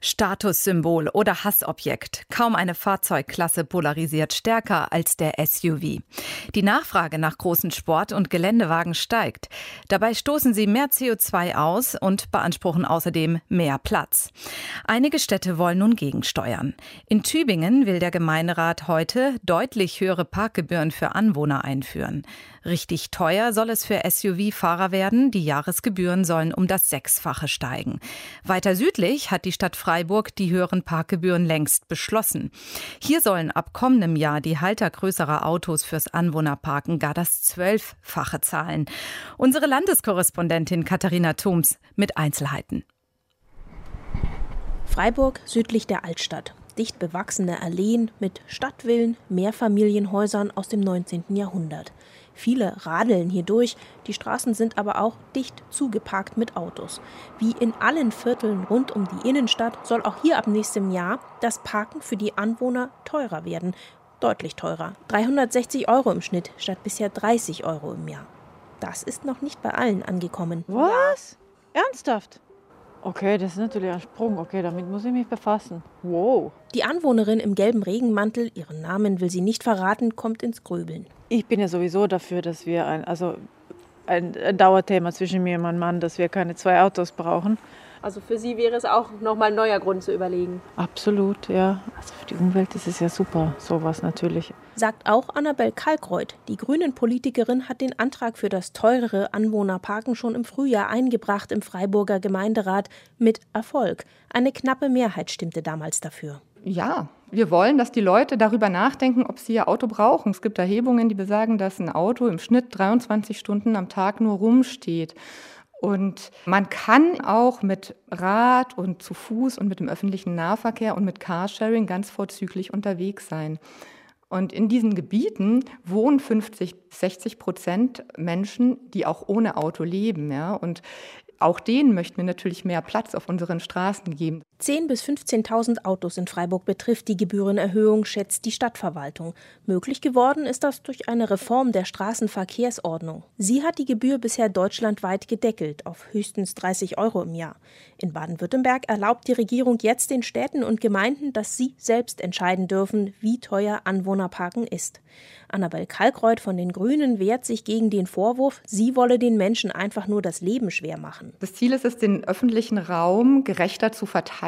Statussymbol oder Hassobjekt. Kaum eine Fahrzeugklasse polarisiert stärker als der SUV. Die Nachfrage nach großen Sport- und Geländewagen steigt. Dabei stoßen sie mehr CO2 aus und beanspruchen außerdem mehr Platz. Einige Städte wollen nun gegensteuern. In Tübingen will der Gemeinderat heute deutlich höhere Parkgebühren für Anwohner einführen. Richtig teuer soll es für SUV-Fahrer werden. Die Jahresgebühren sollen um das Sechsfache steigen. Weiter südlich hat die Stadt Freiburg die höheren Parkgebühren längst beschlossen. Hier sollen ab kommendem Jahr die Halter größerer Autos fürs Anwohnerparken gar das Zwölffache zahlen. Unsere Landeskorrespondentin Katharina Thoms mit Einzelheiten. Freiburg südlich der Altstadt. Dicht bewachsene Alleen mit Stadtvillen, Mehrfamilienhäusern aus dem 19. Jahrhundert. Viele radeln hier durch, die Straßen sind aber auch dicht zugeparkt mit Autos. Wie in allen Vierteln rund um die Innenstadt soll auch hier ab nächstem Jahr das Parken für die Anwohner teurer werden. Deutlich teurer. 360 Euro im Schnitt statt bisher 30 Euro im Jahr. Das ist noch nicht bei allen angekommen. Was? Ernsthaft? Okay, das ist natürlich ein Sprung. Okay, damit muss ich mich befassen. Wow. Die Anwohnerin im gelben Regenmantel, ihren Namen will sie nicht verraten, kommt ins Grübeln. Ich bin ja sowieso dafür, dass wir ein, also ein Dauerthema zwischen mir und meinem Mann, dass wir keine zwei Autos brauchen. Also für Sie wäre es auch nochmal ein neuer Grund zu überlegen. Absolut, ja. Also für die Umwelt ist es ja super, sowas natürlich. Sagt auch Annabel Kalkreuth. Die Grünen-Politikerin hat den Antrag für das teurere Anwohnerparken schon im Frühjahr eingebracht im Freiburger Gemeinderat mit Erfolg. Eine knappe Mehrheit stimmte damals dafür. Ja, wir wollen, dass die Leute darüber nachdenken, ob sie ihr Auto brauchen. Es gibt Erhebungen, die besagen, dass ein Auto im Schnitt 23 Stunden am Tag nur rumsteht. Und man kann auch mit Rad und zu Fuß und mit dem öffentlichen Nahverkehr und mit Carsharing ganz vorzüglich unterwegs sein. Und in diesen Gebieten wohnen 50, 60 Prozent Menschen, die auch ohne Auto leben. Ja? Und auch denen möchten wir natürlich mehr Platz auf unseren Straßen geben. 10.000 bis 15.000 Autos in Freiburg betrifft die Gebührenerhöhung, schätzt die Stadtverwaltung. Möglich geworden ist das durch eine Reform der Straßenverkehrsordnung. Sie hat die Gebühr bisher deutschlandweit gedeckelt auf höchstens 30 Euro im Jahr. In Baden-Württemberg erlaubt die Regierung jetzt den Städten und Gemeinden, dass sie selbst entscheiden dürfen, wie teuer Anwohnerparken ist. Annabel Kalkreuth von den Grünen wehrt sich gegen den Vorwurf, sie wolle den Menschen einfach nur das Leben schwer machen. Das Ziel ist es, den öffentlichen Raum gerechter zu verteilen.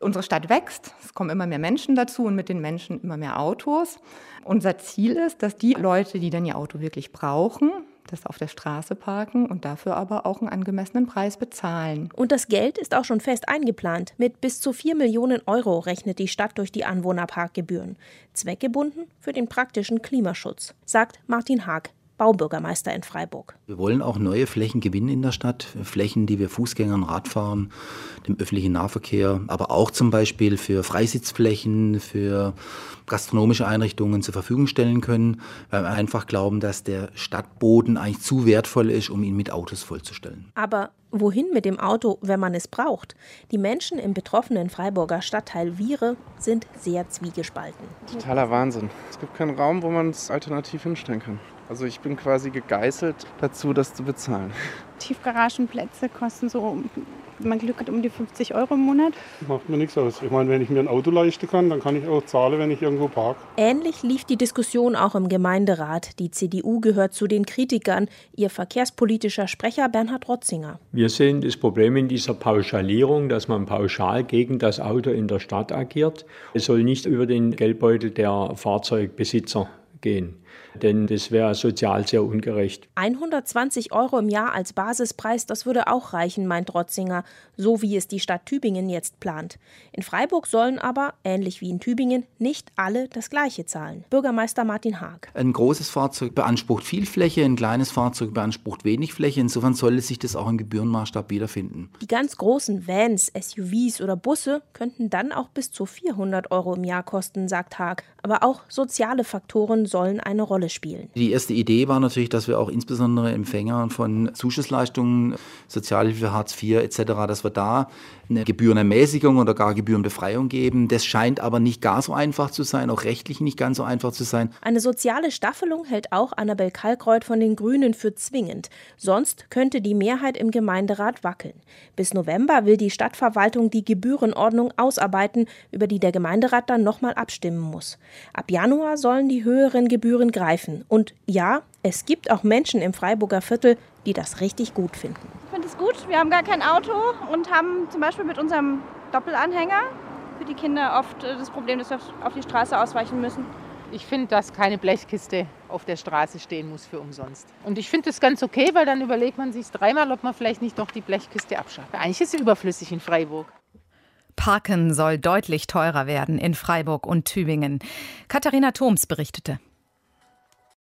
Unsere Stadt wächst, es kommen immer mehr Menschen dazu und mit den Menschen immer mehr Autos. Unser Ziel ist, dass die Leute, die dann ihr Auto wirklich brauchen, das auf der Straße parken und dafür aber auch einen angemessenen Preis bezahlen. Und das Geld ist auch schon fest eingeplant. Mit bis zu 4 Millionen Euro rechnet die Stadt durch die Anwohnerparkgebühren. Zweckgebunden für den praktischen Klimaschutz, sagt Martin Haag, Baubürgermeister in Freiburg. Wir wollen auch neue Flächen gewinnen in der Stadt. Flächen, die wir Fußgängern, Radfahren, dem öffentlichen Nahverkehr, aber auch zum Beispiel für Freisitzflächen, für gastronomische Einrichtungen zur Verfügung stellen können, weil wir einfach glauben, dass der Stadtboden eigentlich zu wertvoll ist, um ihn mit Autos vollzustellen. Aber wohin mit dem Auto, wenn man es braucht? Die Menschen im betroffenen Freiburger Stadtteil Viere sind sehr zwiegespalten. Totaler Wahnsinn. Es gibt keinen Raum, wo man es alternativ hinstellen kann. Also ich bin quasi gegeißelt dazu, das zu bezahlen. Tiefgaragenplätze kosten so, wenn man Glück hat, um die 50 Euro im Monat. Macht mir nichts aus. Ich meine, wenn ich mir ein Auto leisten kann, dann kann ich auch zahlen, wenn ich irgendwo parke. Ähnlich lief die Diskussion auch im Gemeinderat. Die CDU gehört zu den Kritikern. Ihr verkehrspolitischer Sprecher Bernhard Rotzinger. Wir sehen das Problem in dieser Pauschalierung, dass man pauschal gegen das Auto in der Stadt agiert. Es soll nicht über den Geldbeutel der Fahrzeugbesitzer gehen denn das wäre sozial sehr ungerecht. 120 Euro im Jahr als Basispreis, das würde auch reichen, meint Rotzinger, so wie es die Stadt Tübingen jetzt plant. In Freiburg sollen aber, ähnlich wie in Tübingen, nicht alle das Gleiche zahlen. Bürgermeister Martin Haag. Ein großes Fahrzeug beansprucht viel Fläche, ein kleines Fahrzeug beansprucht wenig Fläche. Insofern sollte sich das auch im Gebührenmaßstab wiederfinden. Die ganz großen Vans, SUVs oder Busse könnten dann auch bis zu 400 Euro im Jahr kosten, sagt Haag. Aber auch soziale Faktoren sollen eine Rolle spielen. Die erste Idee war natürlich, dass wir auch insbesondere Empfängern von Zuschussleistungen, Sozialhilfe, Hartz IV etc., dass wir da eine Gebührenermäßigung oder gar Gebührenbefreiung geben. Das scheint aber nicht gar so einfach zu sein, auch rechtlich nicht ganz so einfach zu sein. Eine soziale Staffelung hält auch Annabel Kalkreuth von den Grünen für zwingend. Sonst könnte die Mehrheit im Gemeinderat wackeln. Bis November will die Stadtverwaltung die Gebührenordnung ausarbeiten, über die der Gemeinderat dann nochmal abstimmen muss. Ab Januar sollen die höheren Gebühren greifen. Und ja, es gibt auch Menschen im Freiburger Viertel, die das richtig gut finden. Ich finde es gut. Wir haben gar kein Auto und haben zum Beispiel mit unserem Doppelanhänger für die Kinder oft äh, das Problem, dass wir auf die Straße ausweichen müssen. Ich finde, dass keine Blechkiste auf der Straße stehen muss für umsonst. Und ich finde das ganz okay, weil dann überlegt man sich dreimal, ob man vielleicht nicht doch die Blechkiste abschafft. Eigentlich ist sie überflüssig in Freiburg. Parken soll deutlich teurer werden in Freiburg und Tübingen. Katharina Thoms berichtete.